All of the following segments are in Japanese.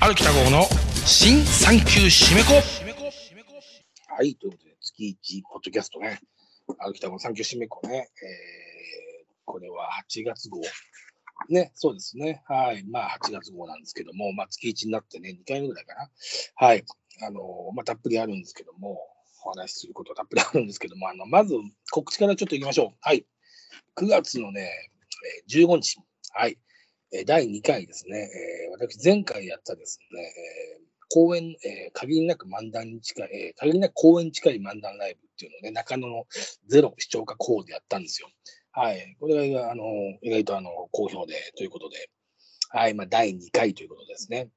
歩きた号の新産休締め子はい、ということで、月1ポッドキャストね、歩きた号産休締め子ね、えー、これは8月号。ね、そうですね。はい。まあ、8月号なんですけども、まあ、月1になってね、2回目ぐらいかな。はい。あの、まあ、たっぷりあるんですけども、お話しすることたっぷりあるんですけども、あの、まず、告知からちょっと行きましょう。はい。9月のね、15日。はい。第2回ですね。え、私、前回やったですね、公演、え、限りなく漫談に近い、え、限りなく公演に近い漫談ライブっていうのをね、中野のゼロ視聴覚ホーでやったんですよ。はい。これが、あの、意外とあの、好評で、ということで、はい。まあ、第2回ということですね。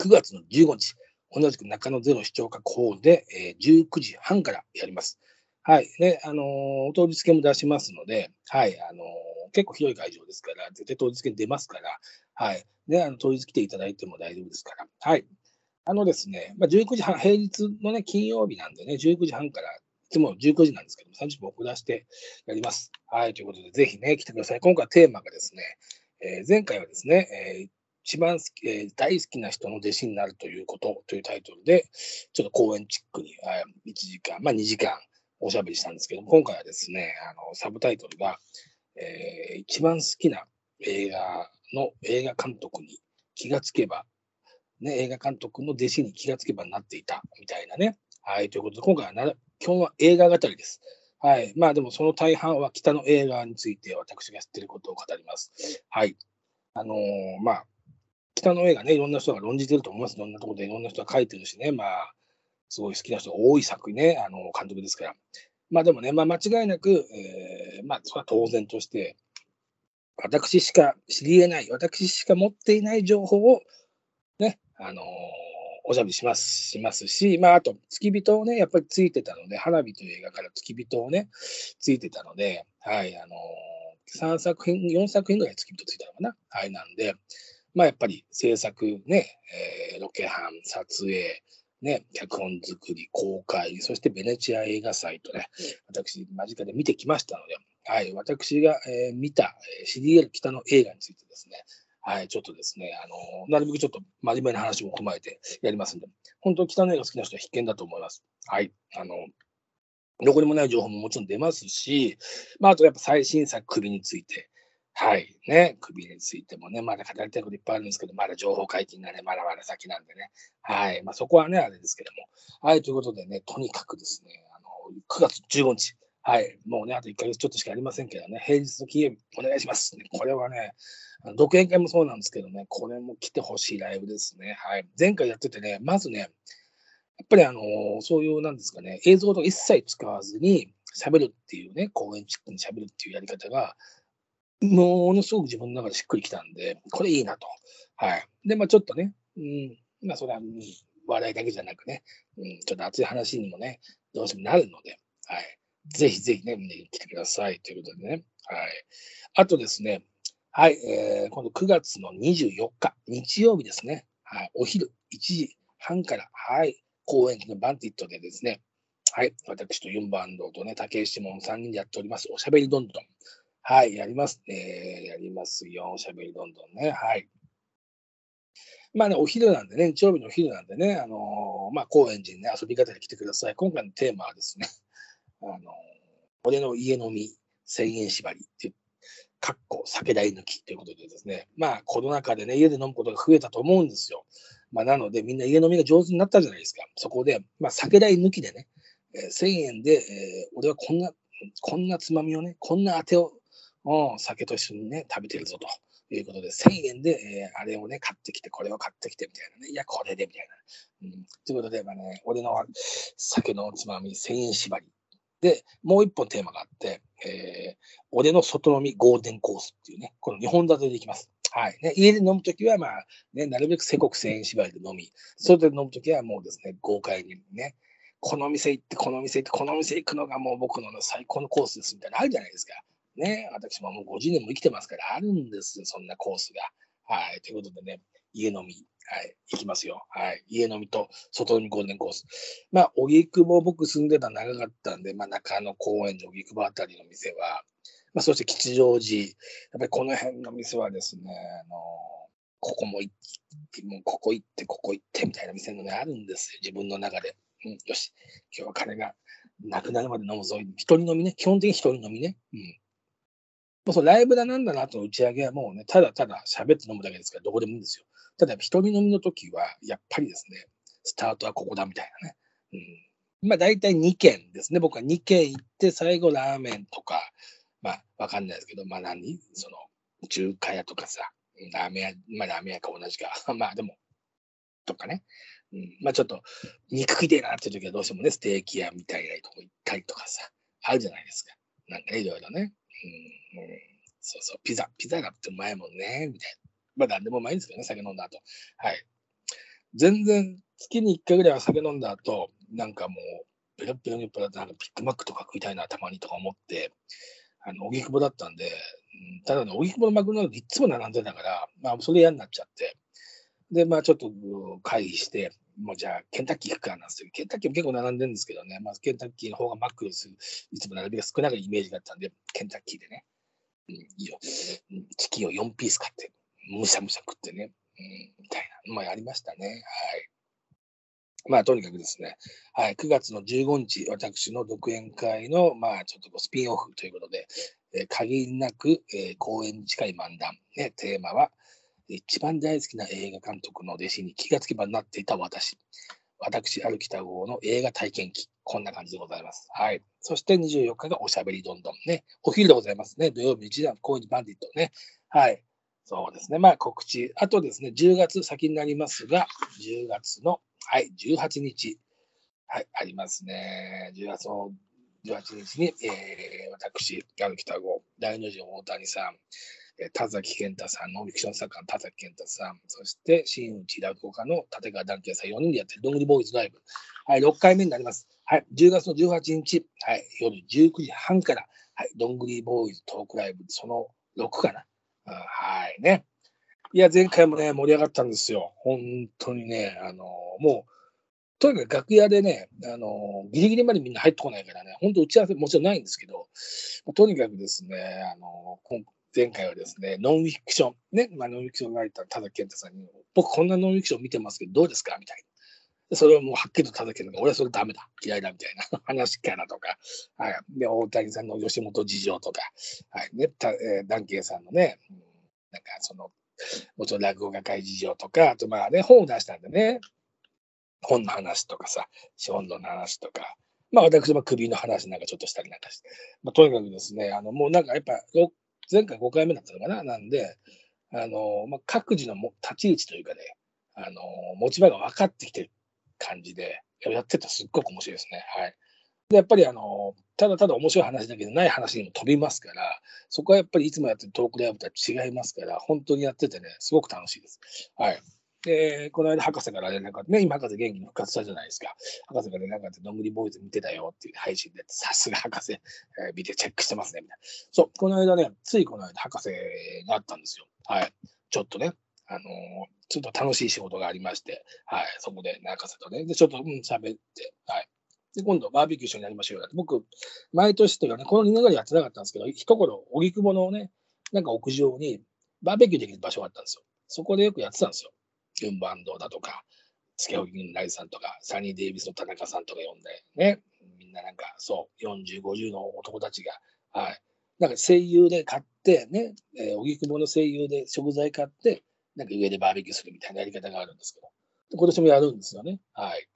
9月の15日、同じく中野ゼロ視聴覚ホーで、えー、19時半からやります。はい。ね、あのー、当日券も出しますので、はい。あのー、結構広い会場ですから、絶対当日券出ますから、はい。ね、あの、当日来ていただいても大丈夫ですから、はい。あのですね、まあ、19時半、平日のね、金曜日なんでね、19時半から、いつも19時なんですけども、30分遅らせてやります。はい。ということで、ぜひね、来てください。今回テーマがですね、えー、前回はですね、えー一番好き、えー、大好きな人の弟子になるということというタイトルで、ちょっと講演チックに、1時間、まあ2時間おしゃべりしたんですけど今回はですね、あの、サブタイトルが、えー、一番好きな映画の映画監督に気がつけば、ね、映画監督の弟子に気がつけばなっていたみたいなね。はい、ということで、今回はな、基本は映画語りです。はい。まあでもその大半は北の映画について私が知っていることを語ります。はい。あのー、まあ、北の映画ね、いろんな人が論じてると思います。いろんなところでいろんな人が書いてるしね、まあ、すごい好きな人が多い作品ね、あの、監督ですから。まあでもね、まあ間違いなく、えー、まあそれは当然として、私しか知り得ない、私しか持っていない情報を、ね、あのー、おしゃべりします、しますし、まああと、付き人をね、やっぱりついてたので、花火という映画から付き人をね、ついてたので、はい、あのー、3作品、4作品ぐらい付き人ついたのかな。はい、なんで、まあやっぱり制作ね、えー、ロケハン、撮影、ね、脚本作り、公開、そしてベネチア映画祭とね、私、間近で見てきましたので、はい、私が、えー、見た、えー、CDL 北の映画についてですね、はい、ちょっとですね、あのなるべくちょっと真面目な話も踏まえてやりますんで、本当、北の映画好きな人は必見だと思います。はい、あのどこにもない情報ももちろん出ますし、まあ、あとやっぱ最新作首について、はい。ね。首についてもね、まだ語りたいこといっぱいあるんですけど、まだ情報解禁がね、まだまだ先なんでね。はい。まあそこはね、あれですけども。はい。ということでね、とにかくですね、あの、9月15日。はい。もうね、あと1ヶ月ちょっとしかありませんけどね、平日の金曜日、お願いします。これはね、独演会もそうなんですけどね、これも来てほしいライブですね。はい。前回やっててね、まずね、やっぱりあのそういう、なんですかね、映像とか一切使わずに喋るっていうね、公演チックに喋るっていうやり方が、ものすごく自分の中でしっくりきたんで、これいいなと。はい。で、まあちょっとね、うん、まあそれは、うん、笑いだけじゃなくね、うん、ちょっと熱い話にもね、どうしてもなるので、はい。ぜひぜひね、見に来てくださいということでね。はい。あとですね、はい、えー、今度9月の24日、日曜日ですね。はい、お昼1時半から、はい、公演のバンティットでですね、はい、私とユンバンドとね、竹石門3人でやっております、おしゃべりどんどん。はい、やりますね。やりますよ。おしゃべりどんどんね。はい。まあね、お昼なんでね、日曜日のお昼なんでね、あのー、まあ、高円寺にね、遊び方で来てください。今回のテーマはですね、あのー、俺の家飲み1000円縛りっていう、かっこ酒代抜きということでですね、まあ、コロナ禍でね、家で飲むことが増えたと思うんですよ。まあ、なので、みんな家飲みが上手になったじゃないですか。そこで、まあ、酒代抜きでね、えー、千円で、えー、俺はこんな、こんなつまみをね、こんなあてをを酒と一緒にね、食べてるぞということで、1000円で、えー、あれをね、買ってきて、これを買ってきてみたいなね、いや、これでみたいな。うん、ということで、まあね、俺の酒のつまみ1000円縛り。で、もう一本テーマがあって、えー、俺の外飲みゴールデンコースっていうね、この2本立てでいきます。はい。ね、家で飲むときは、まあ、ね、なるべく世国1000円縛りで飲み、外で飲むときはもうですね、豪快にね、この店行って、この店行って、この店行くのがもう僕の最高のコースですみたいなのあるじゃないですか。ね、私ももう50年も生きてますから、あるんですよ、そんなコースが。はい。ということでね、家飲み、はい、行きますよ。はい。家飲みと外飲みゴールデンコース。まあ、荻窪、僕住んでた長かったんで、まあ、中野公園の荻窪あたりの店は、まあ、そして吉祥寺、やっぱりこの辺の店はですね、あのここも行って、もうここ行って、ここ行ってみたいな店のね、あるんですよ、自分の中で。うん、よし、今日は金がなくなるまで飲むぞ。一人飲みね、基本的に一人飲みね。うん。もうそライブだなんだなとの打ち上げはもうね、ただただ喋って飲むだけですから、どこでもいいんですよ。ただ、一人飲みの時は、やっぱりですね、スタートはここだみたいなね。うん。まあ、大体2軒ですね。僕は2軒行って、最後ラーメンとか、まあ、わかんないですけど、まあ何？その、中華屋とかさ、ラーメン屋、まあラーメン屋か同じか。まあでも、とかね。うん、まあちょっと、肉食いてえなっていう時はどうしてもね、ステーキ屋みたいなとこ行ったりとかさ、あるじゃないですか。なんかね、いろいろね。うん、そうそう、ピザ、ピザだってうまいもんね、みたいな。まあ何でもうまいんですけどね、酒飲んだ後。はい。全然、月に1回ぐらいは酒飲んだ後、なんかもう、ペロペロにペロなんかビッグマックとか食いたいな、たまにとか思って、あの、荻窪だったんで、ただね、荻窪のマクドナルドいつも並んでたから、まあ、それ嫌になっちゃって、で、まあ、ちょっと会議して、もうじゃあ、ケンタッキー行くかなんですよ。ケンタッキーも結構並んでるんですけどね、まあ、ケンタッキーの方がマックス、いつも並びが少ないイメージだったんで、ケンタッキーでね、うん、いいよ、チキンを4ピース買って、むしゃむしゃ食ってね、うん、みたいな、まあ、やりましたね。はい。まあ、とにかくですね、はい、9月の15日、私の独演会の、まあ、ちょっとスピンオフということで、えー、限りなく、えー、公演に近い漫談、ね、テーマは、一番大好きな映画監督の弟子に気がつけばなっていた私。私、ある北郷の映画体験記。こんな感じでございます。はい。そして24日がおしゃべりどんどんね。お昼でございますね。土曜日1時公演バンディットね。はい。そうですね。まあ告知。あとですね、10月先になりますが、10月の、はい、18日。はい、ありますね。10月の18日に、えー、私、ある北郷、大の字大谷さん、田崎健太さん、ノンフィクション作家の田崎健太さん、そして新内落語家の立川談慶さん、4人でやってるどんぐりボーイズライブ。はい、6回目になります。はい、10月の18日、はい、夜19時半から、はい、どんぐりボーイズトークライブ、その6かな。はいね。いや、前回もね、盛り上がったんですよ。本当にね、あのもう、とにかく楽屋でね、あのギリギリまでみんな入ってこないからね、本当打ち合わせもちろんないんですけど、とにかくですね、あの前回はですね、ノンフィクション、ね、まあ、ノンフィクションライター、田崎健太さんに、僕こんなノンフィクション見てますけど、どうですか？みたいな。それをもうはっきりと田崎健太が、俺はそれダメだ、嫌いだみたいな。話からとか、はい、で大谷さんの吉本事情とか、はい。ね。たえー、ダンケンさんのね、なんかその、もちろん落語家会事情とか、あとまあね、本を出したんでね、本の話とかさ、資本の話とか、まあ私も首の話なんかちょっとしたりなんかして、まあ、とにかくですね、あのもうなんかやっぱ前回5回目だったのかな？なんで、あの、まあ、各自のも立ち位置というかね、あの、持ち場が分かってきてる感じで、やっててすっごく面白いですね。はい。で、やっぱりあの、ただただ面白い話だけでない話にも飛びますから、そこはやっぱりいつもやってるトークライブとは違いますから、本当にやっててね、すごく楽しいです。はい。で、この間博士から連絡があって、ね、今博士元気に復活したじゃないですか。博士が連絡があって、どんぐりボーイズ見てたよっていう配信で、さすが博士、えー、見てチェックしてますね、みたいな。そう、この間ね、ついこの間博士があったんですよ。はい。ちょっとね、あのー、ちょっと楽しい仕事がありまして、はい。そこで、博士とね、で、ちょっと、うん、喋って、はい。で、今度バーベキュー一緒にやりましょうよ。僕、毎年というかね、この2年ぐらいやってなかったんですけど、一頃、荻窪のね、なんか屋上にバーベキューできる場所があったんですよ。そこでよくやってたんですよ。ユンバンドだとか、スケホギンライさんとか、サニー・デイビスの田中さんとか呼んで、ね、みんななんか、そう、40、50の男たちが、はい。なんか声優で買って、ね、えー、荻窪の声優で食材買って、なんか上でバーベキューするみたいなやり方があるんですけど、今年もやるんですよね。はい。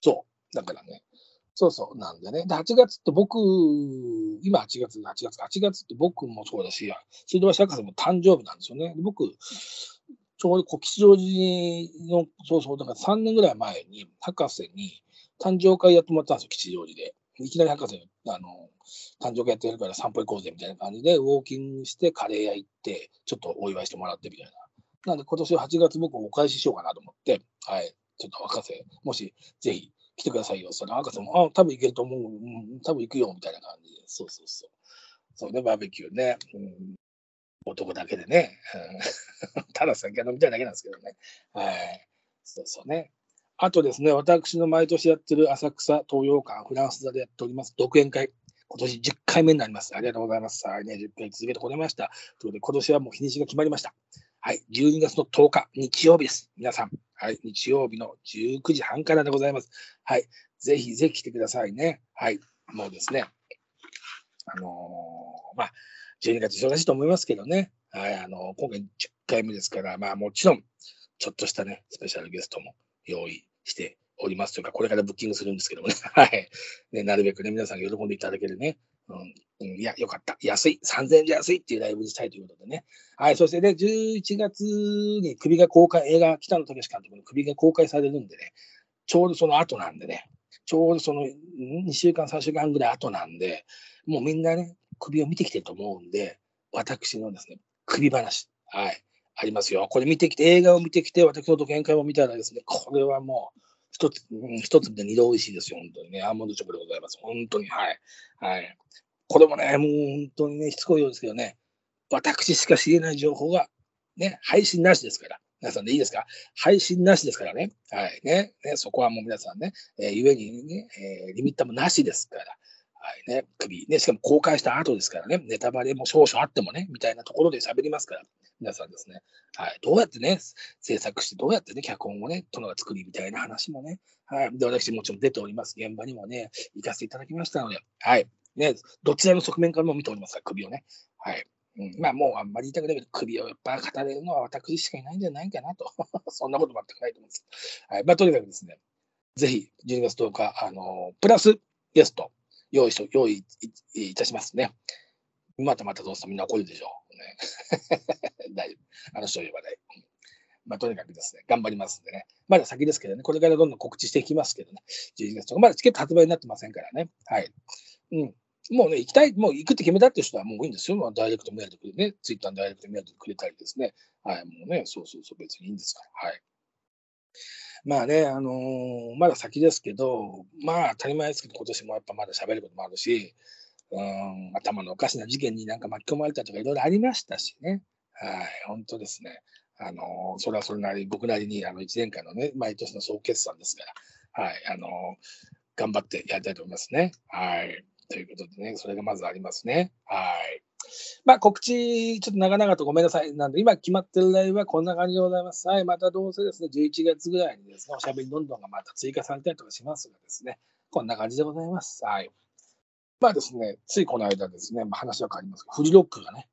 そう。だからね、そうそう、なんでね。で、8月って僕、今8月、8月、8月って僕もそうだし、水道橋博士も誕生日なんですよね。僕、ちょうど小吉祥寺の、そうそう、だから3年ぐらい前に、博士に誕生会やってもらったんですよ、吉祥寺で。いきなり博士、あの、誕生会やってるから散歩行こうぜみたいな感じで、ウォーキングしてカレー屋行って、ちょっとお祝いしてもらってみたいな。なんで今年8月僕お返ししようかなと思って、はい、ちょっと博士、もしぜひ来てくださいよ。その博士も、あ、多分行けると思う。うん、多分行くよ、みたいな感じで。そうそうそう。そうね、バーベキューね。うん、男だけでね、ただ酒飲みたいだけなんですけどね。はい。そうそうね。あとですね、私の毎年やってる浅草東洋館フランス座でやっております独演会。今年10回目になります。ありがとうございます。はい、ね、10回続けてこれました。ということで、今年はもう日にちが決まりました。はい、12月の10日、日曜日です。皆さん、はい、日曜日の19時半からでございます。はい、ぜひぜひ来てくださいね。はい、もうですね、あのー、まあ、12月忙しいと思いますけどね、はい、あの、今回10回目ですから、まあ、もちろん、ちょっとしたね、スペシャルゲストも用意しておりますというか、これからブッキングするんですけどもね。はい。ね、なるべくね、皆さんが喜んでいただけるね。うん、いや、よかった。安い。3000円じゃ安いっていうライブにしたいということでね。はい。そしてね、11月に首が公開、映画、北野武監督の首が公開されるんでね、ちょうどその後なんでね、ちょうどその2週間、3週間ぐらい後なんで、もうみんなね、首を見てきてると思うんで、私のですね、首話。はい。ありますよ。これ見てきて、映画を見てきて、私の独演会を見たらですね、これはもう、一つ、一つで二度美味しいですよ、本当にね。アーモンドチョコでございます。本当に、はい。はい。これもね、もう本当にね、しつこいようですけどね、私しか知れない情報が、ね、配信なしですから。皆さんでいいですか？配信なしですからね。はいね。ねそこはもう皆さんね、えー、ゆえにね、えー、リミッターもなしですから。はいね、首、ね、しかも公開した後ですからね、ネタバレも少々あってもね、みたいなところで喋りますから、皆さんですね、はい、どうやってね、制作して、どうやってね、脚本をね、殿が作りみたいな話もね、はい、で、私もちろん出ております。現場にもね、行かせていただきましたので、はい、ね、どちらの側面からも見ておりますから、首をね、はい。うん、まあもうあんまり言いたくないけど、首をやっぱ語れるのは私しかいないんじゃないかなと。そんなこと全くないと思うんです。はい。まあとにかくですね、ぜひ12月10日、あの、プラスゲスト、用意しと用意いたしますね。またまたどうせみんな怒るでしょう。ね、大丈夫。あの人呼ばない。まあ、とにかくですね、頑張りますんでね。まだ先ですけどね、これからどんどん告知していきますけどね。11月とか、まだチケット発売になってませんからね。はい。うん。もうね、行きたい、もう行くって決めたっていう人はもういいんですよ。ダイレクトメールでね、ツイッターのダイレクトメールでくれたりですね。はい、もうね、そうそうそう、別にいいんですから。はい。まあね、あのー、まだ先ですけど、まあ当たり前ですけど、今年もやっぱまだ喋ることもあるし、うん、頭のおかしな事件になんか巻き込まれたとかいろいろありましたしね。はい、本当ですね。あのー、それはそれなり、僕なりにあの1年間のね、毎年の総決算ですから、はい、あのー、頑張ってやりたいと思いますね。はい。ということでね、それがまずありますね。はい。まあ、告知、ちょっと長々とごめんなさい。なんで、今決まってるライブはこんな感じでございます。はい。またどうせですね、11月ぐらいにですね、おしゃべりどんどんがまた追加されたりとかしますがですね、こんな感じでございます。はい。まあですね、ついこの間ですね、まあ、話は変わりますが、フジロックがね、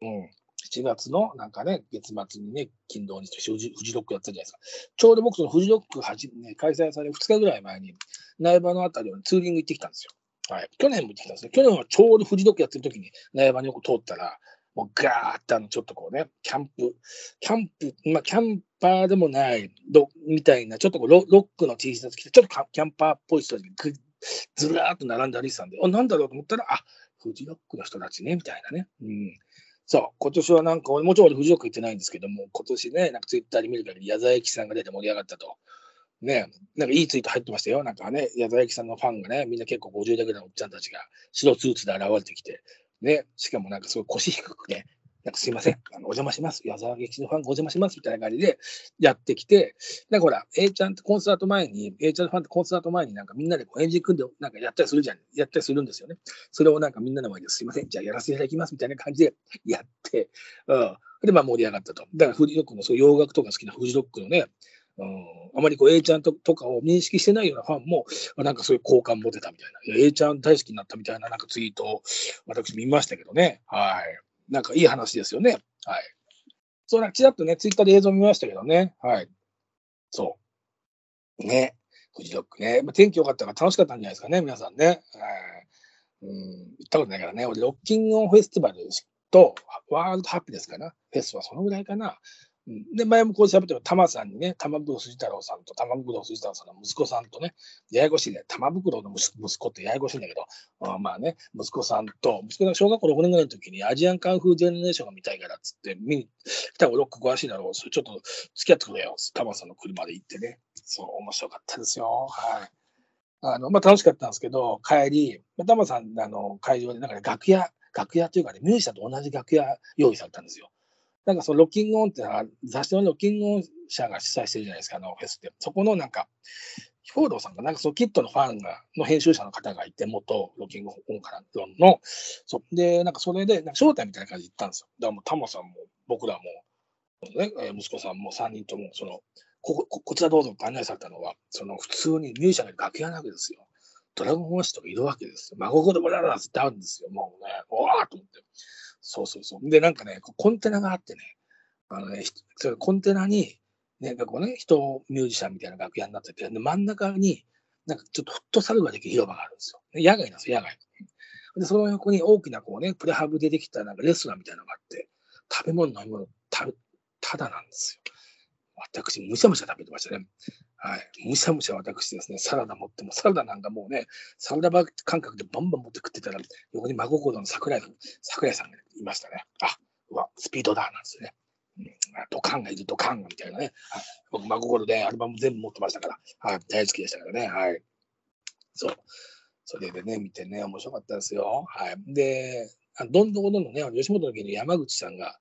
うん、7月のなんかね、月末にね、金土日とフジロックやったじゃないですか。ちょうど僕、そのフジロックはじ、ね、開催される2日ぐらい前に、苗場のあたりをツーリング行ってきたんですよ。はい。去年も行ってきたんですね。去年はちょうどフジロックやってる時に苗場によく通ったら、もうガーってあの、ちょっとこうね、キャンプ、キャンプ、まあ、キャンパーでもないど、みたいな、ちょっとこうロロックの T シャツ着て、ちょっとキャンパーっぽい人たちがずらーっと並んで歩いてたんで、あ、なんだろうと思ったら、あ、フジロックの人たちね、みたいなね。うん。そう、今年はなんか、もちろん俺フジロック行ってないんですけども、今年ね、なんかツイッターで見る限り矢沢永吉さんが出て盛り上がったと。ね、なんかいいツイート入ってましたよ。なんかね、矢沢永吉さんのファンがね、みんな結構50代ぐらいのおっちゃんたちが白スーツで現れてきて、ね、しかもなんかすごい腰低くね、なんかすいません、あのお邪魔します。矢沢劇のファンお邪魔しますみたいな感じでやってきて、なんかほら、A ちゃんってコンサート前に、A ちゃんのファンってコンサート前になんかみんなでこうエンジン組んでなんかやったりするじゃん。やったりするんですよね。それをなんかみんなの前ですいません、じゃあやらせていただきますみたいな感じでやって、うん。で、まあ盛り上がったと。だからフジロックのそう洋楽とか好きなフジロックのね、うん、あまりこう A ちゃんととかを認識してないようなファンも、なんかそういう好感持てたみたいな。いや A ちゃん大好きになったみたいななんかツイートを私見ましたけどね。はい。なんかいい話ですよね。はい。そうなんかちらっとね、ツイッターで映像見ましたけどね。はい。そう。ね。フジロックね。まあ、天気良かったから楽しかったんじゃないですかね、皆さんね。はい。うん、行ったことないからね。俺、ロッキングオンフェスティバルと、ワールドハッピーですかな。フェスはそのぐらいかな。で、前もこう喋っても、玉さんにね、玉袋筋太郎さんと玉袋筋太郎さんの息子さんとね、ややこしいね、玉袋の息子ってややこしいんだけど、あまあね、息子さんと、息子が小学校6年ぐらいの時にアジアンカンフージェネレーションが見たいからっつって、見に来たらロック詳しいだろう、それちょっと付き合ってくれよ、玉さんの車で行ってね、そう、面白かったですよ。はい。あの、まあ楽しかったんですけど、帰り、玉さん、あの、会場で、なんか、ね、楽屋、楽屋というかね、ミュージシャンと同じ楽屋用意されたんですよ。なんかそのロッキングオンって、雑誌のロッキングオン社が主催してるじゃないですか、あのフェスって。そこのなんか、兵藤さんが、なんかそのキットのファンが、の編集者の方がいて、元ロッキングオンからの、そ。で、なんかそれで、なんか招待みたいな感じで行ったんですよ。だからもうタモさんも、僕らも、ね、息子さんも3人とも、その、ここ、こちらどうぞって案内されたのは、その普通にミュージシャンが楽屋なわけですよ。ドラゴンホースとかいるわけですよ。孫子供だらってあるんですよ。もうね、おわーと思って。そうそうそう。で、なんかね、コンテナがあってね、あのね、それコンテナに、ね、こうね、人、ミュージシャンみたいな楽屋になってて、で真ん中に、なんかちょっとフットサルができる広場があるんですよ。野外なんですよ、野外。で、その横に大きなこうね、プレハブでできたなんかレストランみたいなのがあって、食べ物、飲み物、たただなんですよ。私、むしゃむしゃ食べてましたね。はい。むしゃむしゃ私ですね、サラダ持っても、サラダなんかもうね、サラダバー感覚でバンバン持って食ってたら、横に真心の桜井さん、桜井さんがいましたね。あ、うわ、スピードだ、なんですね。ドカンがいる、ドカンがみたいなね。僕、真心でアルバム全部持ってましたから、はい、大好きでしたからね。はい。そう。それでね、見てね、面白かったですよ。はい。で、どんどんどんどんね、吉本の芸人山口さんが、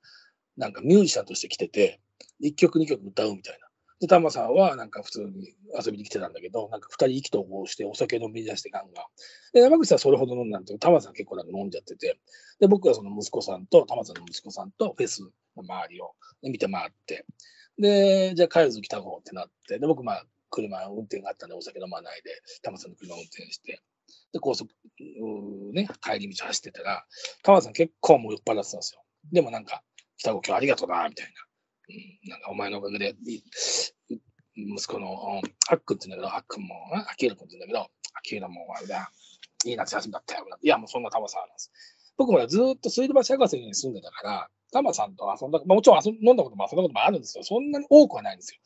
なんかミュージシャンとして来てて、1曲2曲歌うみたいな。で、タマさんはなんか普通に遊びに来てたんだけど、なんか2人意気投合してお酒飲み出してガンガン。で、山口さんそれほど飲んだんだけど、タマさん結構なんか飲んじゃってて、で、僕はその息子さんと、タマさんの息子さんとフェスの周りを見て回って、で、じゃあ帰るぞ来た方ってなって、で、僕まあ車運転があったんでお酒飲まないで、タマさんの車運転して、で、高速、ね、帰り道走ってたら、タマさん結構もう酔っ払ってたんですよ。でもなんか、北子今日ありがとうな、みたいな。なんかお前のおかげで、息子のあっくんって言うんだけど、あっくんも、あきえるくんって言うんだけど、あきえるもあれだ、いい夏休みだったよ。いや、もうそんな玉さんなんです。僕もずっと水道橋博士に住んでたから、タマさんと遊んだ、まあ、もちろん遊飲んだことも遊んだこともあるんですよ。そんなに多くはないんですよ。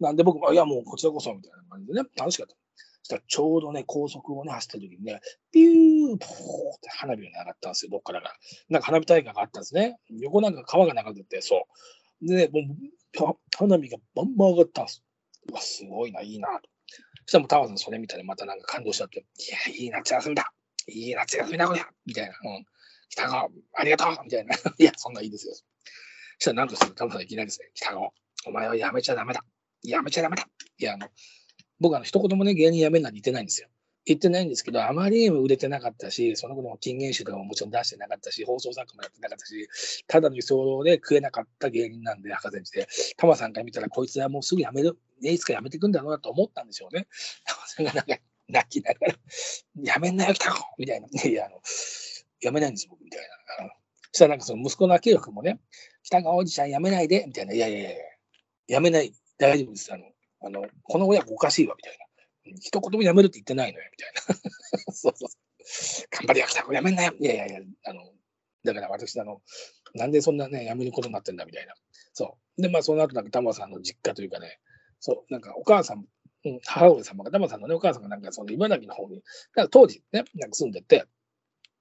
なんで僕も、いや、もうこちらこそ、みたいな感じでね、楽しかった。そしたらちょうどね、高速をね、走ってる時にね、ピュー、ポーって花火が上がったんですよ、どっからか。なんか花火大会があったんですね。横なんか川が流れてて、そう。でね、もう、花火がバンバン上がったんです。うわ、すごいな、いいな。そしたらもうタワさんそれ見たらまたなんか感動しちゃって、いや、いい夏休みだいい夏休みだ、こりゃみたいな。うん。北川、ありがとうみたいな。いや、そんないいですよ。そしたらなんとしてもタワさんいきなりですね、北川、お前はやめちゃダメだ。やめちゃダメだ。いや、あの、僕あの、一言もね、芸人辞めるなんて言ってないんですよ。言ってないんですけど、あまりにも売れてなかったし、その頃も金言集とかももちろん出してなかったし、放送作家もやってなかったし、ただの居候で食えなかった芸人なんで、博士にして、タマさんから見たら、こいつはもうすぐ辞める、ねいつか辞めてくんだろうなと思ったんでしょうね。タマさんがなんか泣きながら、辞めんなよ、北子みたいな。いや、あの、辞めないんです、僕、みたいな。そしたらなんかその息子の明宏君もね、北川おじちゃん辞めないで、みたいな。いやいやいや、辞めない、大丈夫です。あの、あのこの親子おかしいわ、みたいな。一言もやめるって言ってないのよ、みたいな。そうそう。頑張りやきた子やめんなよ。いやいやいや、あの、だから私、あの、なんでそんなね、やめることになってんだ、みたいな。そう。で、まあ、その後、なんか、玉さんの実家というかね、そう、なんか、お母さん、うん、母親様が、玉さんのね、お母さんがなんか、その茨城の方に、なんか当時ね、なんか住んでて、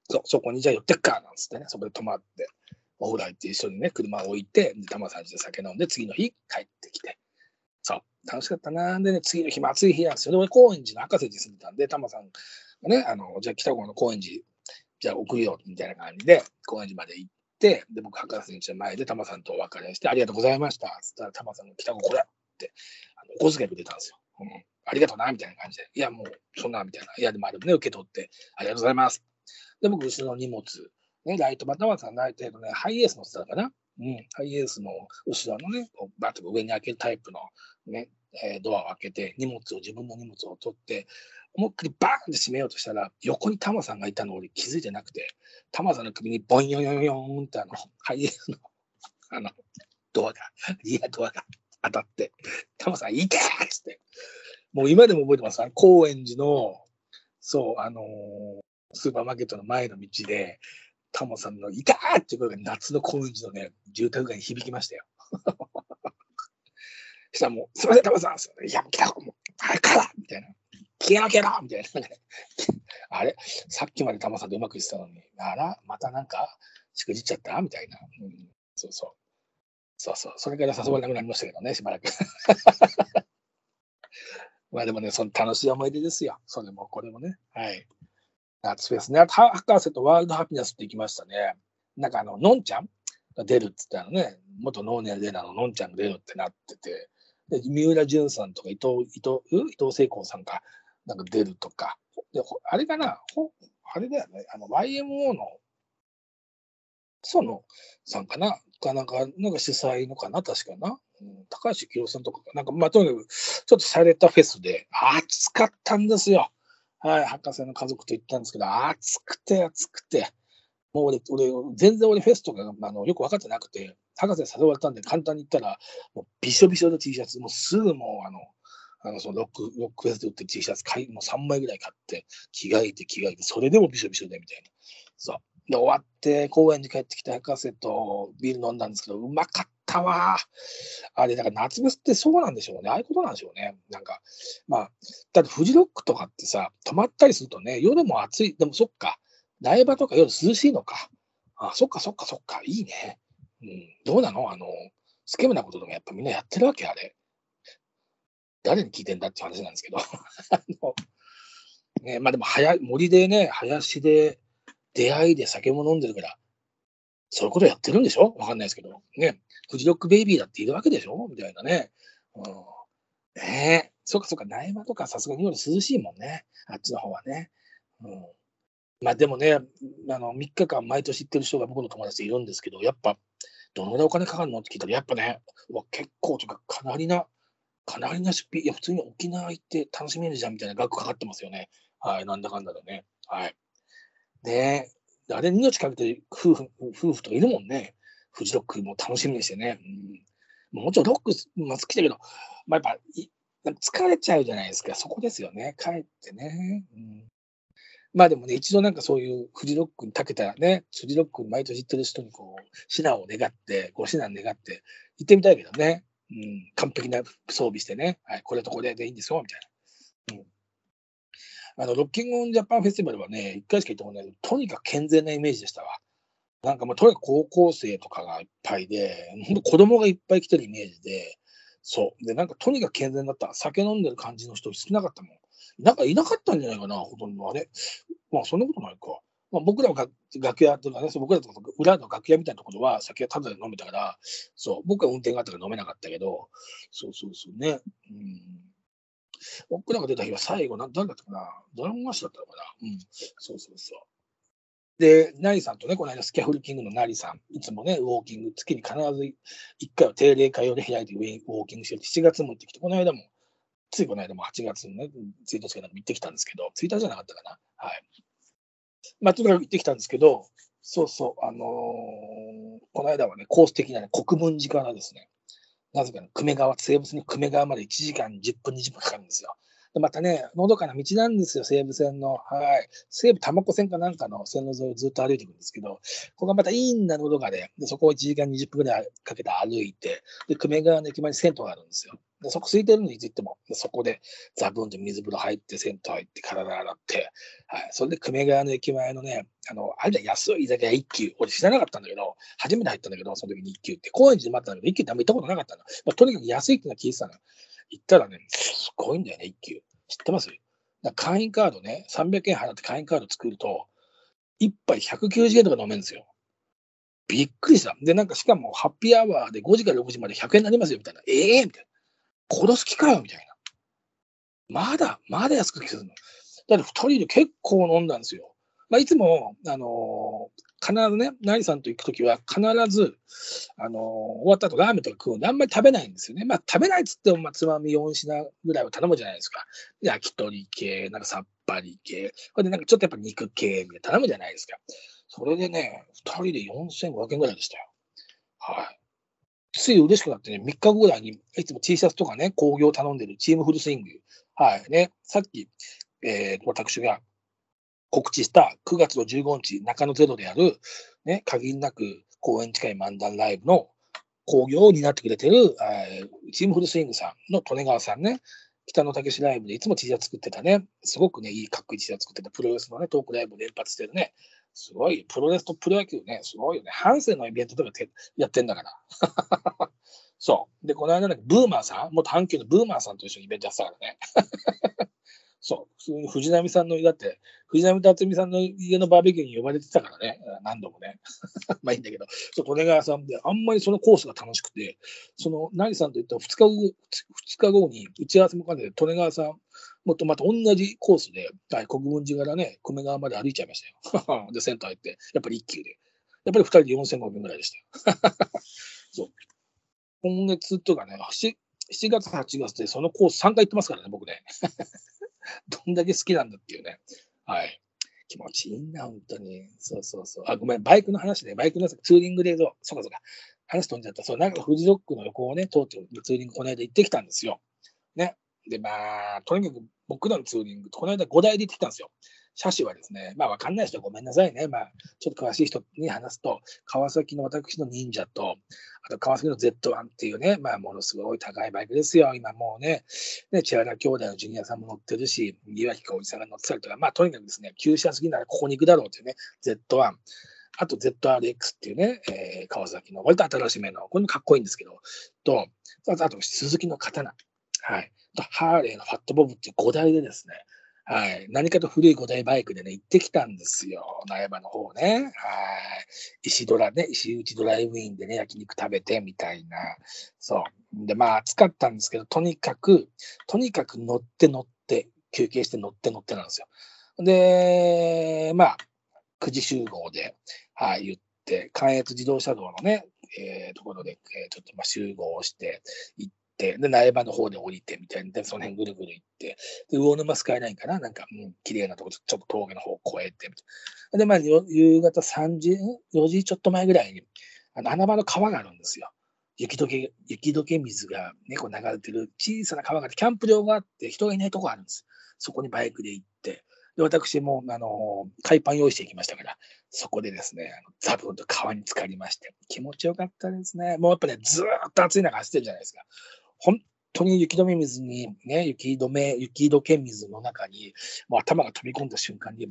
そう、そこにじゃあ寄ってっか、なんつってね、そこで泊まって、お風呂入って一緒にね、車を置いて、玉さんちで酒飲んで、次の日帰ってきて、そう、楽しかったな。でね、次の日も暑い日なんですよ。で、俺、高円寺の赤瀬寺住んでたんで、タマさんがね、あの、じゃあ北郷の高円寺、じゃあ送るよ、みたいな感じで、高円寺まで行って、で、僕、赤瀬寺の前でタマさんとお別れして、ありがとうございました。つったら、タマさんが北郷これって、あのお小遣いくれたんですよ。うん。ありがとうな、みたいな感じで。いや、もう、そんな、みたいな。いや、でもあれもね、受け取って、ありがとうございます。で、僕、後ろの荷物、ね、ライト、またまさんライトヘッドね、ハイエース乗ってたのかな。うん、ハイエースの後ろのね、こうバッと上に開けるタイプのね、えー、ドアを開けて、荷物を、自分の荷物を取って、思いっきりバーンって閉めようとしたら、横にタマさんがいたのを俺気づいてなくて、タマさんの首にボンヨヨヨンってあの、ハイエースの、あの、ドアが、リアドアが当たって、タマさん、行けっつって、もう今でも覚えてます。高円寺の、そう、あのー、スーパーマーケットの前の道で、タモさんのいたーって声が夏の高円寺のね、住宅街に響きましたよ。したらもう、すみません、タモさん。いや、来たもう、あれからみたいな。消えなきゃなみたいな。あれ？さっきまでタモさんとうまくいってたのに、あらまたなんか、しくじっちゃった？みたいな、うん。そうそう。そうそう。それから誘われなくなりましたけどね、しばらく。まあでもね、その楽しい思い出ですよ。それもこれもね。はい。夏フェスね。博士とワールドハピネスって行きましたね。なんかあの、のんちゃんが出るって言ったらね、元ノーネルレナののんちゃんが出るってなってて、で三浦淳さんとか伊藤、伊藤、伊藤聖光さんがなんか出るとか、であれかな、ほあれだよね、あの YMO のそのさんかな、かなんか、なんか主催のかな、確かな？うん、高橋清さんとかなんか、まあ、とにかく、ちょっとされたフェスで、暑かったんですよ。はい、博士の家族と行ったんですけど、暑くて暑くて、もう俺、俺、全然俺フェスとかあのよく分かってなくて、博士に誘われたんで簡単に言ったら、もうびしょびしょの T シャツ、もうすぐもうあの、あのそのロック、ロックフェスで売ってる T シャツ買い、もう3枚ぐらい買って、着替えて着替えて、それでもびしょびしょでみたいな。そう。で、終わって、公園に帰ってきた博士とビール飲んだんですけど、うまかったわ。あれ、だから夏フェスってそうなんでしょうね。ああいうことなんでしょうね。なんか、まあ、だってフジロックとかってさ、泊まったりするとね、夜も暑い。でもそっか。苗場とか夜涼しいのか。あ、そっかそっかそっか。いいね。うん。どうなの？あの、スケムなこととかやっぱみんなやってるわけあれ。誰に聞いてんだっていう話なんですけど。あの、ね、まあでも、はや、森でね、林で出会いで酒も飲んでるから、そういうことやってるんでしょ？わかんないですけど。ね。フジロックベイビーだっているわけでしょ？みたいなね。うん。ねえ。そっかそっか、苗場とかさすがに夜涼しいもんね。あっちの方はね。うん。まあでもね、あの、3日間毎年行ってる人が僕の友達いるんですけど、やっぱ、どのぐらいお金かかるの？って聞いたら、やっぱね、わ結構とか、かなりな、かなりな出費、いや、普通に沖縄行って楽しめるじゃんみたいな額かかってますよね。はい、なんだかんだでね。はい。で、あれ命かけてる夫婦、夫婦といるもんね。フジロックも楽しみにしてね。うん、もちろんロックも好きだけど、まあ、やっぱ疲れちゃうじゃないですか。そこですよね。帰ってね。うん、まあでもね、一度なんかそういうフジロックに長けたらね、フジロック毎年行ってる人にこう、指南を願って、ご指南願って行ってみたいけどね。うん、完璧な装備してね、はい、これとこれでいいんですよ、みたいな。うんあの、ロッキングオンジャパンフェスティバルはね、一回しか行ったこないけど、とにかく健全なイメージでしたわ。なんかもう、とにかく高校生とかがいっぱいで、本当子供がいっぱい来てるイメージで、そう。で、なんかとにかく健全だった。酒飲んでる感じの人少なかったもん。なんかいなかったんじゃないかな、ほとんど。あれ？まあ、そんなことないか。まあ、僕らは楽屋とかね、僕らとか裏の楽屋みたいなところは酒はただで飲めたから、そう、僕は運転があったから飲めなかったけど、そうそうそうね。うん僕らが出た日は最後、な誰だったかな？ドラゴンマッシュだったのかな？うん。そうそうそう。で、ナリさんとね、この間スキャフルキングのナリさん、いつもね、ウォーキング、月に必ず1回は定例会を開いてウォーキングしてる7月も行ってきて、この間も、ついこの間も8月のね、1日かなんか行ってきたんですけど、1日じゃなかったかな？はい。まあ、とにかく行ってきたんですけど、そうそう、あのー、この間はね、コース的なね、国分寺からですね、なぜか、ね、久米川、西武線に久米川まで1時間10分、20分かかるんですよ。でまたね、のどかな道なんですよ、西武線の。はい。西武多摩湖線かなんかの線路沿いをずっと歩いていくんですけど、ここがまたいいんだ、のどかで。で、そこを1時間20分ぐらいかけて歩いて、で、久米川の駅前に銭湯があるんですよ。でそこ空いてるのについても、そこでザブンと水風呂入って、銭湯入って、体洗って、はい。それで久米川の駅前のね、あの、あれだ、安い居酒屋一休。俺知らなかったんだけど、初めて入ったんだけど、その時に一休って、高円寺で待ったんだけど、一休ってあんま行ったことなかったの。まあ、とにかく安いってのは聞いてたの。行ったらね、すごいんだよね、一休。知ってます？会員カードね、300円払って会員カード作ると、1杯190円とか飲めるんですよ。びっくりした。で、なんかしかもハッピーアワーで5時から6時まで100円になりますよ、みたいな。ええー、みたいな。殺す気かよみたいな。まだ、まだ安くするの。だって二人で結構飲んだんですよ。まあ、いつも、あのー、必ずね、ナリさんと行くときは必ず、あのー、終わった後ラーメンとか食うんであんまり食べないんですよね。まあ食べないっつっても、まあつまみ4品ぐらいは頼むじゃないですか。焼き鳥系、なんかさっぱり系。これでなんかちょっとやっぱ肉系みたいな頼むじゃないですか。それでね、二人で4500円ぐらいでしたよ。はい。つい嬉しくなってね、3日後ぐらいに、いつも T シャツとかね、工業頼んでるチームフルスイング。はいね。さっき、えー、私が告知した9月の15日、中野ゼロである、ね、限りなく公演近い漫談ライブの工業を担ってくれてる、えー、チームフルスイングさんの利根川さんね、北野武ライブでいつも T シャツ作ってたね、すごくね、いいかっこいい T シャツ作ってたプロレスのね、トークライブ連発してるね、すごい、プロレスとプロ野球ね、すごいよね。ハンセンのイベントとかやってんだから。そう。で、この間ね、ブーマーさん、元阪急のブーマーさんと一緒にイベントやってたからね。そう、普通に藤波さんの、だって、藤波辰巳さんの家のバーベキューに呼ばれてたからね、何度もね。まあいいんだけど、そう、利根川さんで、あんまりそのコースが楽しくて、その、成さんと言った2日後、2日後に打ち合わせも兼ねて、利根川さん、もっとまた同じコースで、はい、国分寺からね、久米川まで歩いちゃいましたよ。で、センター行って、やっぱり一級で。やっぱり2人で4500円ぐらいでしたよ。そう。今月とかね、7, 7月、8月でそのコース3回行ってますからね、僕ね。どんだけ好きなんだっていうね。はい。気持ちいいな、本当に。そうそうそう。あ、ごめん、バイクの話ね。バイクのツーリングで、そうそうかそうか。話飛んじゃった。そう、なんか富士ロックの横をね、通ってツーリングこの間行ってきたんですよ。ね。で、まあ、とにかく僕らのツーリング、この間5台で行ってきたんですよ。車種はですね、まあ分かんない人はごめんなさいね。まあ、ちょっと詳しい人に話すと、川崎の私の忍者と、あと川崎の Z1 っていうね、まあものすごい高いバイクですよ。今もうね、ね、千原兄弟のジュニアさんも乗ってるし、岩城かおじさんが乗ってたりとか、まあとにかくですね、旧車好きならここに行くだろうっていうね、Z1。あと ZRX っていうね、えー、川崎の割と新しめの、これもかっこいいんですけど、と、あと鈴木の刀。はい。ハーレーのファットボブっていう5台でですね、はい。何かと古い5台バイクでね、行ってきたんですよ。苗場の方ね。はい。石ドラね、石内ドライブインでね、焼肉食べてみたいな。そう。で、まあ、暑かったんですけど、とにかく、とにかく乗って乗って、休憩して乗って乗ってなんですよ。で、まあ、9時集合で、はい、言って、関越自動車道のね、えー、ところで、えー、ちょっとまあ集合して行っ、で、苗場の方で降りてみたいな、で、その辺ぐるぐる行って、で、魚沼スカイラインかな？なんか、うん、綺麗なとこ、ちょっと峠の方を越えてみたい、で、まあ、夕方3時、4時ちょっと前ぐらいに、あの、穴場の川があるんですよ。雪解け、雪解け水がね、こう流れてる小さな川があって、キャンプ場があって、人がいないとこあるんです。そこにバイクで行って、で、私も、あの、海パン用意していきましたから、そこでですね、ザブンと川に浸かりまして、気持ちよかったですね。もうやっぱね、ずーっと暑い中走ってるじゃないですか。本当に雪止め水に、ね、雪止め、雪解け水の中に、もう頭が飛び込んだ瞬間に、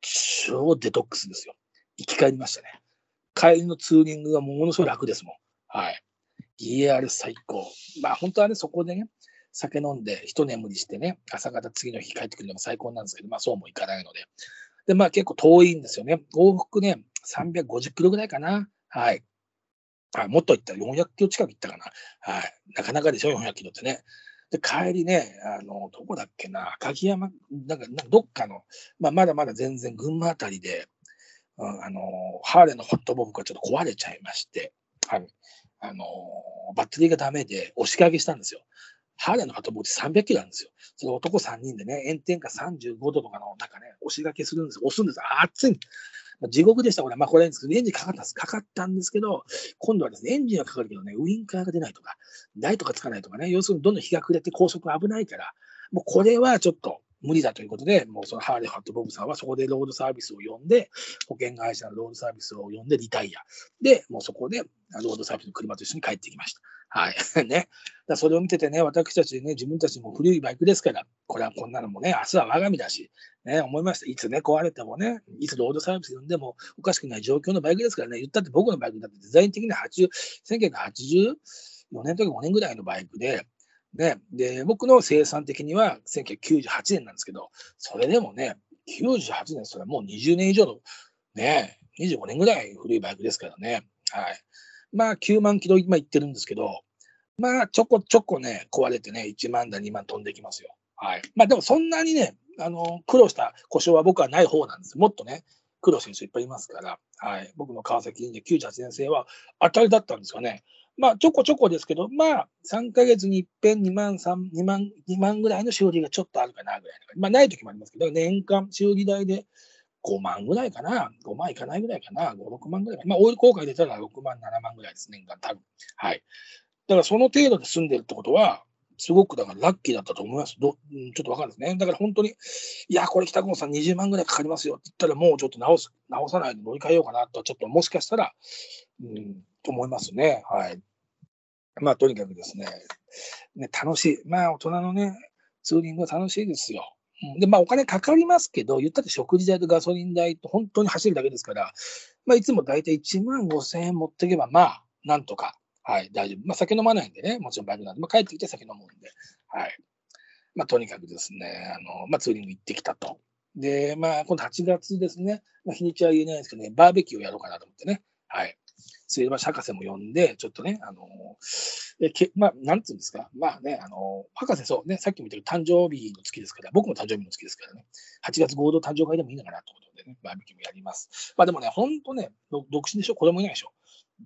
超デトックスですよ。生き返りましたね。帰りのツーリングがものすごい楽ですもん。はい。ER 最高。まあ本当はね、そこでね、酒飲んで一眠りしてね、朝方次の日帰ってくるのも最高なんですけど、まあそうもいかないので。で、まあ結構遠いんですよね。往復ね、350キロぐらいかな。はい。あもっと言ったら400キロ近く行ったかな。はい。なかなかでしょ、400キロってね。で、帰りね、あの、どこだっけな、赤城山、なんか、どっかの、まあ、まだまだ全然群馬あたりで、うん、あの、ハーレーのホットボブがちょっと壊れちゃいまして、はい。あの、バッテリーがダメで押し掛けしたんですよ。ハーレーのホットボブって300キロなんですよ。その男3人でね、炎天下35度とかの中ね、押し掛けするんですよ押すんです熱い。地獄でした、これ。まあ、これですけど、エンジンかかったんです。かかったんですけど、今度はですね、エンジンはかかるけどね、ウインカーが出ないとか、ライトがつかないとかね、要するにどんどん日が暮れて高速危ないから、もうこれはちょっと無理だということで、もうそのハーレー・ハット・ボブさんはそこでロードサービスを呼んで、保険会社のロードサービスを呼んでリタイア。で、もうそこでロードサービスの車と一緒に帰ってきました。はい。ね。だそれを見ててね、私たちね、自分たちも古いバイクですから、これはこんなのもね、明日は我が身だし、ね、思いました。いつね、壊れてもね、いつロードサービス呼んでもおかしくない状況のバイクですからね、言ったって僕のバイクだってデザイン的に80、1984年とか5年ぐらいのバイクで、ね、で、僕の生産的には1998年なんですけど、それでもね、98年、それはもう20年以上の、ね、25年ぐらい古いバイクですからね。はい。まあ、9万キロ今行ってるんですけど、まあ、ちょこちょこね、壊れてね、1万だ、2万飛んできますよ。はい。まあ、でもそんなにね、あの、苦労した故障は僕はない方なんです。もっとね、苦労選手いっぱいいますから、はい。僕の川崎忍者98年生は当たりだったんですかね。まあ、ちょこちょこですけど、まあ、3ヶ月に一遍2万、3、2万、2万ぐらいの修理がちょっとあるかなぐらいまあ、ない時もありますけど、年間修理代で5万ぐらいかな、5万いかないぐらいかな、5、6万ぐらいかな。まあ、オイル効果出たら6万、7万ぐらいです、年間多分。はい。だからその程度で済んでるってことは、すごくだからラッキーだったと思います。どちょっとわかるんですね。だから本当に、いや、これ北郷さん20万ぐらいかかりますよって言ったら、もうちょっと直す、直さないで乗り換えようかなと、ちょっともしかしたら、うん、と思いますね。はい。まあ、とにかくですね、ね楽しい。まあ、大人のね、ツーリングは楽しいですよ。で、まあ、お金かかりますけど、言ったって食事代とガソリン代と本当に走るだけですから、まあ、いつも大体1万5千円持っていけば、まあ、なんとか、はい、大丈夫。まあ、酒飲まないんでね、もちろんバイクなんで、まあ、帰ってきて酒飲むんで、はい。まあ、とにかくですね、あの、まあ、ツーリング行ってきたと。で、まあ、今度8月ですね、まあ、日にちは言えないですけどね、バーベキューをやろうかなと思ってね。はい。末橋博士も呼んで、ちょっとね、あの、えけまあ、なんつうんですか、まあね、あの、博士そうね、さっきも言った誕生日の月ですから、僕も誕生日の月ですからね、8月合同誕生会でもいいのかなということでね、バーベキューもやります。まあでもね、ほんとね、独身でしょ、子供いないでしょ？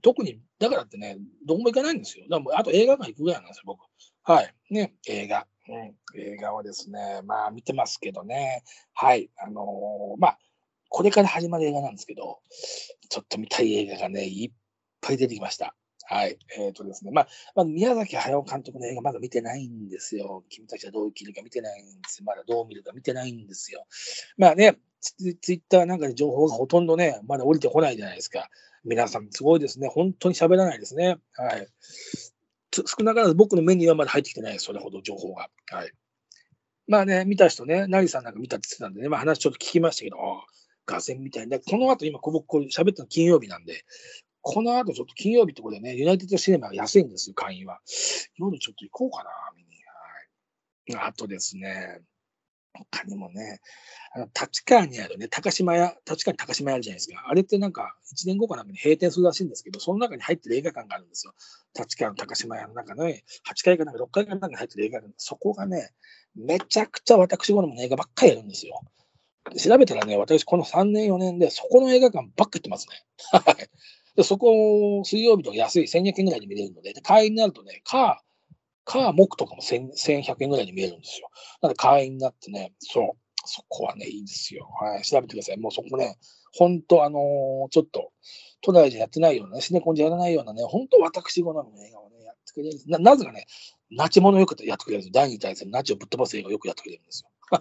特に、だからってね、どこも行かないんですよ。だからあと映画館行くぐらいなんですよ、僕。はい。ね、映画。うん、映画はですね、まあ見てますけどね。はい。あのー、まあ、これから始まる映画なんですけど、ちょっと見たい映画がね、いっぱい出てきました。はい。えっ、ー、とですね。まあ、まあ、宮崎駿監督の映画まだ見てないんですよ。君たちはどう生きるか見てないんですよ。まだどう見るか見てないんですよ。まあね、ツイッターなんかで情報がほとんどね、まだ降りてこないじゃないですか。皆さん、すごいですね。本当に喋らないですね。はい。少なからず僕の目にはまだ入ってきてないです。それほど情報が。はい。まあね、見た人ね、成さんなんか見たって言ってたんでね、まあ話ちょっと聞きましたけど、画線みたいな。この後今、僕これ喋ったの金曜日なんで、この後ちょっと金曜日ってことでね、ユナイテッドシネマが安いんですよ、会員は。夜ちょっと行こうかな、見に。はい。あとですね、他にもね、あの立川にあるね、高島屋、立川に高島屋あるじゃないですか。あれってなんか、1年後かなんかに閉店するらしいんですけど、その中に入ってる映画館があるんですよ。立川の高島屋の中の、ね、8階かなんか6階かなんかに入ってる映画館。そこがね、めちゃくちゃ私好みの映画ばっかりやるんですよ。調べたらね、私この3年4年でそこの映画館ばっか行ってますね。はいでそこ、水曜日とか安い1200円ぐらいで見れるので、で会員になるとね、カー、カー、木とかも1100円ぐらいに見えるんですよ。なので会員になってね、そう、そこはね、いいですよ。はい、調べてください。もうそこね、本当あのー、ちょっと、都内じゃやってないようなね、シネコンじゃやらないようなね、本当私好みの映画をね、やってくれるな。なぜかね、ナチものよくやってくれるんですよ。第2対戦、ナチをぶっ飛ばす映画をよくやってくれるんですよ。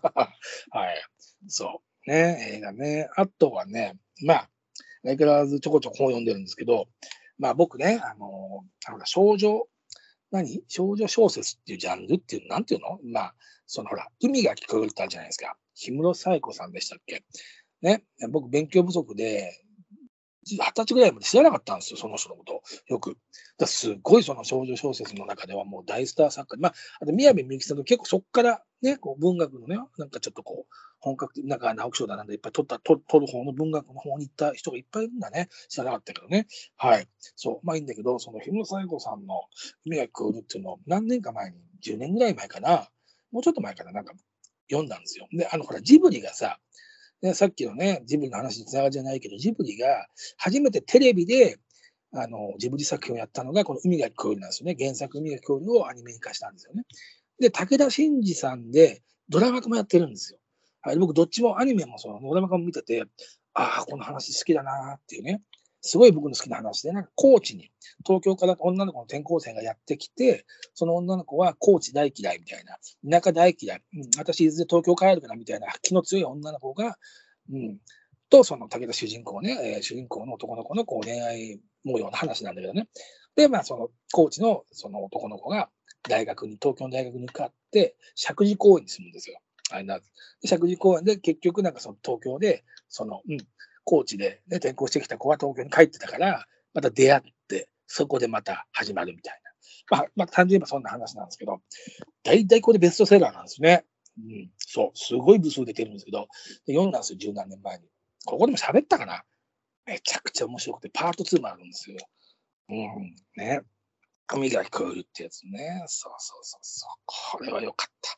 はい。そう。ね、映画ね。あとはね、まあ、相変わらずちょこちょこ本読んでるんですけど、まあ僕ね、あのー、あの少女何？少女小説っていうジャンルっていう、なんていうの？まあ、そのほら、海が聞こえたじゃないですか。氷室冴子さんでしたっけ？ね？僕、勉強不足で、二十歳ぐらいまで知らなかったんですよ、その人のこと。よく。だすごいその少女小説の中ではもう大スター作家。まあ、あと宮部みゆきさんと結構そこからね、こう文学のね、なんかちょっとこう、本格的、なんか直木賞だなんでいっぱい取った、取る方の文学の方に行った人がいっぱいいるんだね。知らなかったけどね。はい。そう。まあいいんだけど、その日野最後さんの海が来るっていうのを何年か前に、10年ぐらい前かな。もうちょっと前かな、なんか読んだんですよ。で、あの、ほら、ジブリがさ、ね、さっきのね、ジブリの話につながりじゃないけど、ジブリが初めてテレビで、あの、ジブリ作品をやったのが、この海が聞こえるなんですよね。原作海が聞こえるをアニメに化したんですよね。で、武田真治さんで、ドラマ化もやってるんですよ。はい、僕、どっちもアニメもそのドラマ化も見てて、ああ、この話好きだなっていうね。すごい僕の好きな話で、なんか高知に、東京から女の子の転校生がやってきて、その女の子は高知大嫌いみたいな、田舎大嫌い、うん、私いずれ東京帰るからみたいな気の強い女の子が、うん、と、その武田主人公ね、えー、主人公の男の子のこう恋愛模様の話なんだけどね。で、まあ、その、高知のその男の子が大学に、東京の大学に受かって、石神公園に住むんですよ。あれなで石神公園で結局なんかその東京で、その、うん、高知で、ね、転校してきた子は東京に帰ってたから、また出会って、そこでまた始まるみたいな。まあ、まあ、単純に言えばそんな話なんですけど、大体これベストセラーなんですね。うん、そう、すごい部数出てるんですけど、読んだんですよ、十何年前に。ここでも喋ったかなめちゃくちゃ面白くて、パート2もあるんですよ。うん、ね。髪が聞こえるってやつね。そうそうそうそう。これは良かった。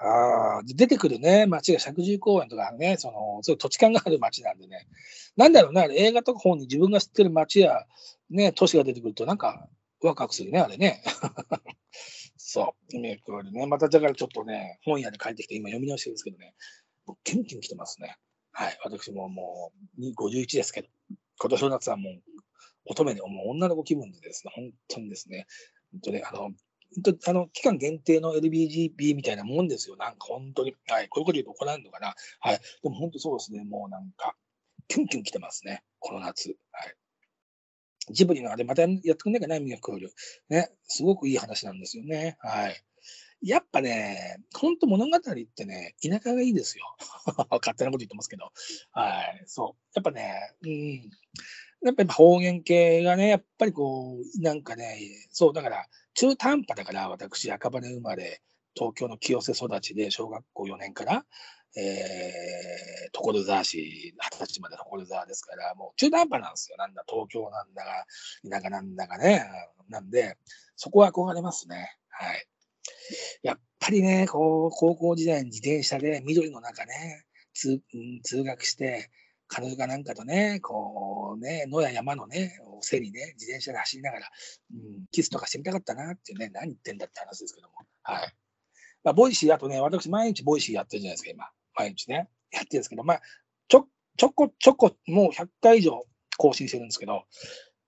ああ、出てくるね、街が石神井公園とかね、その、そういう土地勘がある街なんでね。なんだろうね、映画とか本に自分が知ってる街や、ね、都市が出てくると、なんか、ワクワクするね、あれね。そう。イメージね。まただからちょっとね、本屋に帰ってきて、今読み直してるんですけどね、キュンキュン来てますね。はい。私ももう、51ですけど、今年の夏はもう、乙女で、もう女の子気分でですね、本当にですね、本当に、あの、あの、期間限定の LBGB みたいなもんですよ。なんか本当に。はい。こういうこと言うと怒られるのかな。はい。でも本当そうですね。もうなんか、キュンキュン来てますね。この夏。はい。ジブリのあれまたやってくんないかな、ミガクール。ね。すごくいい話なんですよね。はい。やっぱね、本当物語ってね、田舎がいいですよ。勝手なこと言ってますけど。はい。そう。やっぱね、うん。やっぱ方言系がね、やっぱりこう、なんかね、そう、だから、中途半端だから、私、赤羽生まれ、東京の清瀬育ちで、小学校4年から、えー、所沢市、二十歳まで所沢ですから、もう中途半端なんですよ。なんだ、東京なんだが、田舎なんだがね。なんで、そこは憧れますね。はい。やっぱりね、こう、高校時代に自転車で緑の中ね、通通学して、彼女かなんかとね、こうね、野や山のね、背にね、自転車で走りながら、うん、キスとかしてみたかったなっていうね、何言ってんだって話ですけども。はい。まあ、 Voicy、あとね、私毎日 Voicy やってるじゃないですか、今。毎日ね。やってるんですけど、まあ、ちょ、ちょこちょこ、もう100回以上更新してるんですけど、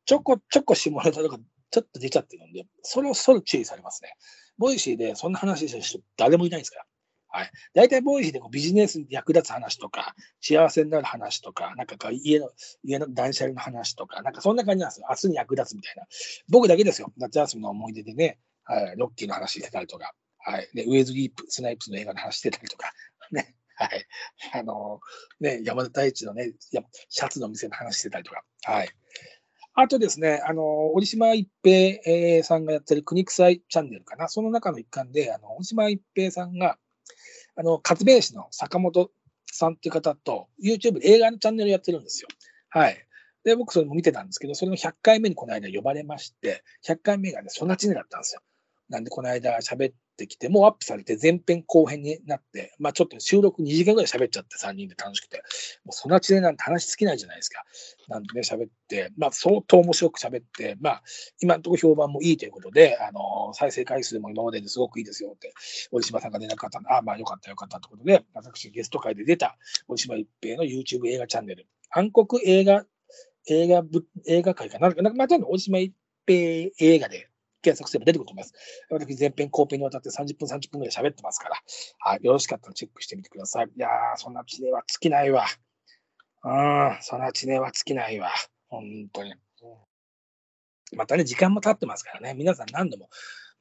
ちょこちょこ下ネタとかちょっと出ちゃってるんで、そろそろ注意されますね。ボイシーでそんな話してる人誰もいないですから。はい。大体ボイシーでこうビジネスに役立つ話とか、幸せになる話とか、なんか家の、家の断捨離の話とか、なんかそんな感じなんですよ。明日に役立つみたいな。僕だけですよ。夏休みの思い出でね、はい、ロッキーの話してたりとか、はい。で、ウェズリー、スナイプスの映画の話してたりとか、ね。はい。あのね、山田太一のね、シャツの店の話してたりとか、はい。あとですね、あの、折島一平、さんがやってる国臭いチャンネルかな。その中の一環で、あの、折島一平さんが、あの、活弁士の坂本さんっていう方と、YouTube で映画のチャンネルやってるんですよ。はい。で、僕それも見てたんですけど、それの100回目にこの間呼ばれまして、100回目がね、そんなちねだったんですよ。なんで、この間喋ってきて、もうアップされて前編後編になって、まあちょっと収録2時間ぐらい喋っちゃって3人で楽しくて、もうそんなちねなんて話尽きないじゃないですか。なんでね、喋って、まあ相当面白く喋って、まあ今のところ評判もいいということで、あの、再生回数も今までですごくいいですよって、折島さんが連絡あったんで、ああ、まあよかったよかったということで、私ゲスト会で出た折島一平の YouTube 映画チャンネル、暗黒映画、映画部、映画会かな？なんかまたの折島一平映画で検索すれば出てくると思います。私、前編後編にわたって30分、30分ぐらい喋ってますから、はい、よろしかったらチェックしてみてください。いやー、そんな知恵は尽きないわ。うん、そんな知恵は尽きないわ。本当に。またね、時間も経ってますからね、皆さん何度も、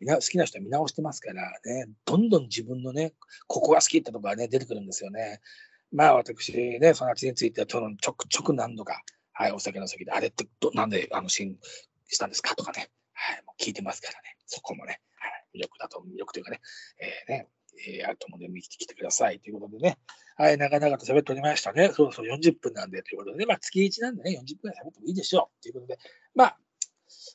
好きな人は見直してますからね、どんどん自分のね、ここが好きってとこがね、出てくるんですよね。まあ私ね、その知については、ちょくちょく何度か、はい、お酒の席で、あれってど、なんであのシーンしたんですか？とかね、はい、もう聞いてますからね、そこもね、はい、魅力だと、魅力というかね、えー、ね、えー、あると思うので見てきてくださいということでね、はい、長々と喋っておりましたね。そうそう40分なんでということで、まあ月1なんでね、40分くらい喋ってもいいでしょうということで、まあ、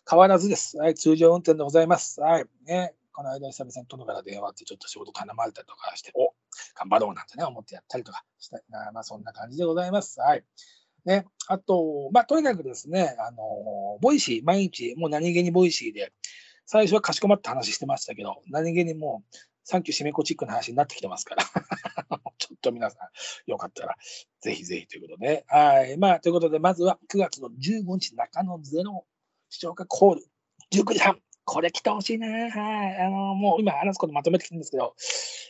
変わらずです。はい、通常運転でございます。はい、ね、この間久々に殿から電話ってちょっと仕事頼まれたりとかして、お頑張ろうなんてね、思ってやったりとかしたいな、まあそんな感じでございます。はい。ね。あと、まあ、とにかくですね、あの、ボイシー、毎日、もう何気にボイシーで、最初はかしこまった話してましたけど、何気にもう、サンキューシメコチックな話になってきてますから ちょっと皆さん、よかったら、ぜひぜひということで、はい。まあ、ということで、まずは9月の15日、中野ゼロ視聴者コール、19時半。これ来てほしいな。はい。あの、もう今話すことまとめてきてるんですけど、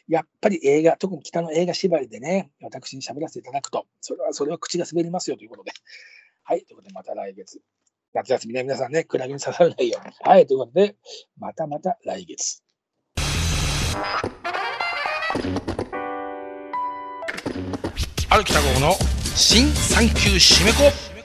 やっぱり映画、特に北の映画縛りでね、私に喋らせていただくと、それは、それは口が滑りますよということで。はい。ということで、また来月。夏休みね、皆さんね、クラゲに刺されないように。はい。ということで、またまた来月。ある北郷の新産休締め子